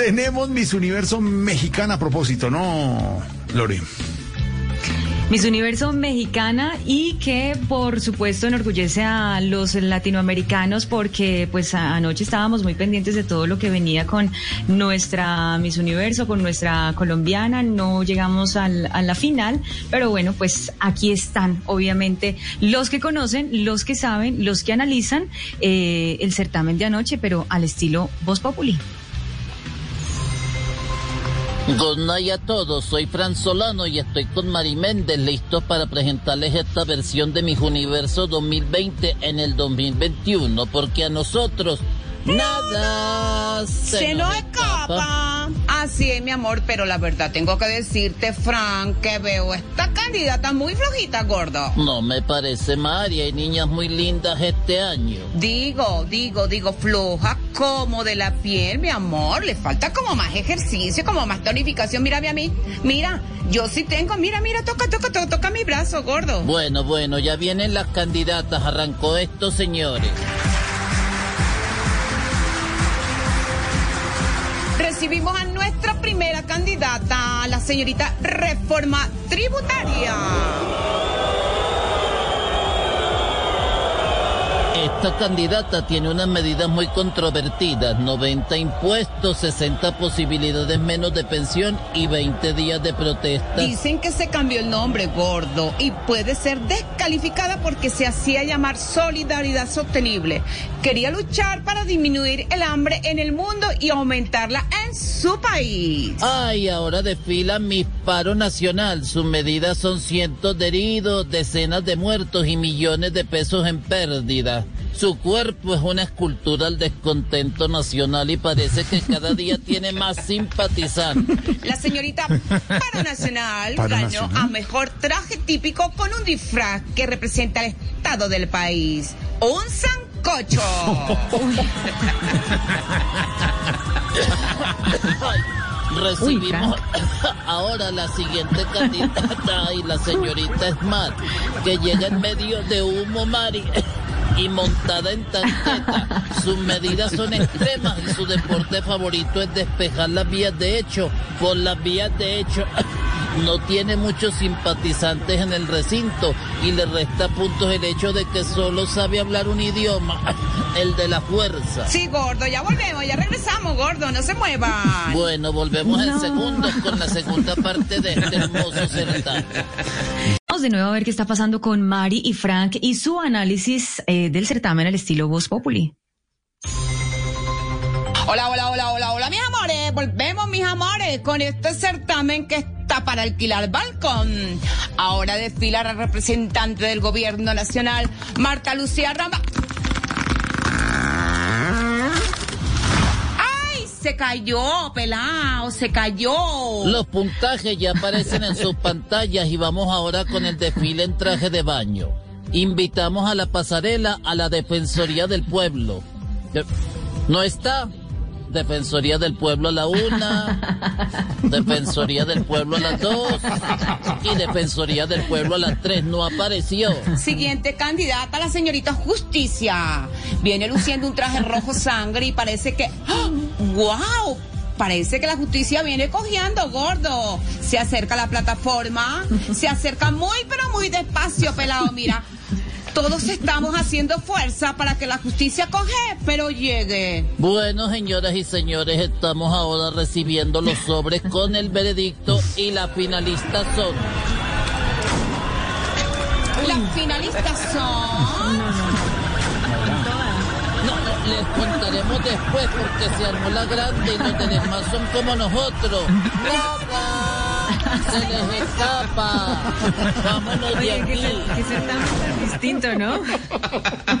Tenemos Miss Universo mexicana a propósito, ¿no, Lore? Miss Universo mexicana y que por supuesto enorgullece a los latinoamericanos porque pues anoche estábamos muy pendientes de todo lo que venía con nuestra Miss Universo, con nuestra colombiana, no llegamos al, a la final, pero bueno, pues aquí están obviamente los que conocen, los que saben, los que analizan eh, el certamen de anoche, pero al estilo Voz Populi. Good a todos, soy Fran Solano y estoy con Mari Méndez listos para presentarles esta versión de mis Universo 2020 en el 2021, porque a nosotros nada se, Se nos escapa. Así es, mi amor, pero la verdad tengo que decirte, Frank, que veo esta candidata muy flojita, gordo. No me parece, Mari, hay niñas muy lindas este año. Digo, digo, digo, floja como de la piel, mi amor. Le falta como más ejercicio, como más tonificación. Mírame a mí. Mira, yo sí tengo. Mira, mira, toca, toca, toca, toca mi brazo, gordo. Bueno, bueno, ya vienen las candidatas, arrancó esto, señores. Recibimos a nuestra primera candidata, la señorita Reforma Tributaria. Esta candidata tiene unas medidas muy controvertidas, 90 impuestos, 60 posibilidades menos de pensión y 20 días de protesta. Dicen que se cambió el nombre, gordo, y puede ser descalificada porque se hacía llamar Solidaridad Sostenible. Quería luchar para disminuir el hambre en el mundo y aumentarla en su país. Ay, ahora desfila mi paro nacional. Sus medidas son cientos de heridos, decenas de muertos y millones de pesos en pérdida. Su cuerpo es una escultura al descontento nacional y parece que cada día tiene más simpatizantes. La señorita Paro Nacional Paro ganó Nacional. a mejor traje típico con un disfraz que representa el estado del país. Un sancocho. Recibimos ahora la siguiente candidata y la señorita Smart, que llega en medio de humo, Mari. Y montada en tanqueta, sus medidas son extremas y su deporte favorito es despejar las vías de hecho. Por las vías de hecho, no tiene muchos simpatizantes en el recinto y le resta puntos el hecho de que solo sabe hablar un idioma, el de la fuerza. Sí, gordo, ya volvemos, ya regresamos, gordo, no se muevan. Bueno, volvemos en segundos con la segunda parte de este hermoso certamen. De nuevo a ver qué está pasando con Mari y Frank y su análisis eh, del certamen al estilo Voz Populi. Hola, hola, hola, hola, hola, mis amores. Volvemos, mis amores, con este certamen que está para alquilar balcón. Ahora desfila la representante del gobierno nacional, Marta Lucía Rama. ¡Ay! Se cayó, pelao, se cayó. Los puntajes ya aparecen en sus pantallas y vamos ahora con el desfile en traje de baño. Invitamos a la pasarela a la Defensoría del Pueblo. De- ¿No está? Defensoría del Pueblo a la una, Defensoría del Pueblo a las dos y Defensoría del Pueblo a las tres. No apareció. Siguiente candidata, la señorita Justicia. Viene luciendo un traje rojo sangre y parece que. ¡Ah! ¡Wow! Parece que la justicia viene cogiendo, gordo. Se acerca a la plataforma, se acerca muy, pero muy despacio, pelado. Mira, todos estamos haciendo fuerza para que la justicia coge, pero llegue. Bueno, señoras y señores, estamos ahora recibiendo los sobres con el veredicto y las finalistas son. Las finalistas son. No, les contaremos después porque se armó la grande y los de demás son como nosotros. ¡Nada! Se les escapa. Vámonos de Oye, aquí. qué, qué certamen tan distinto, ¿no?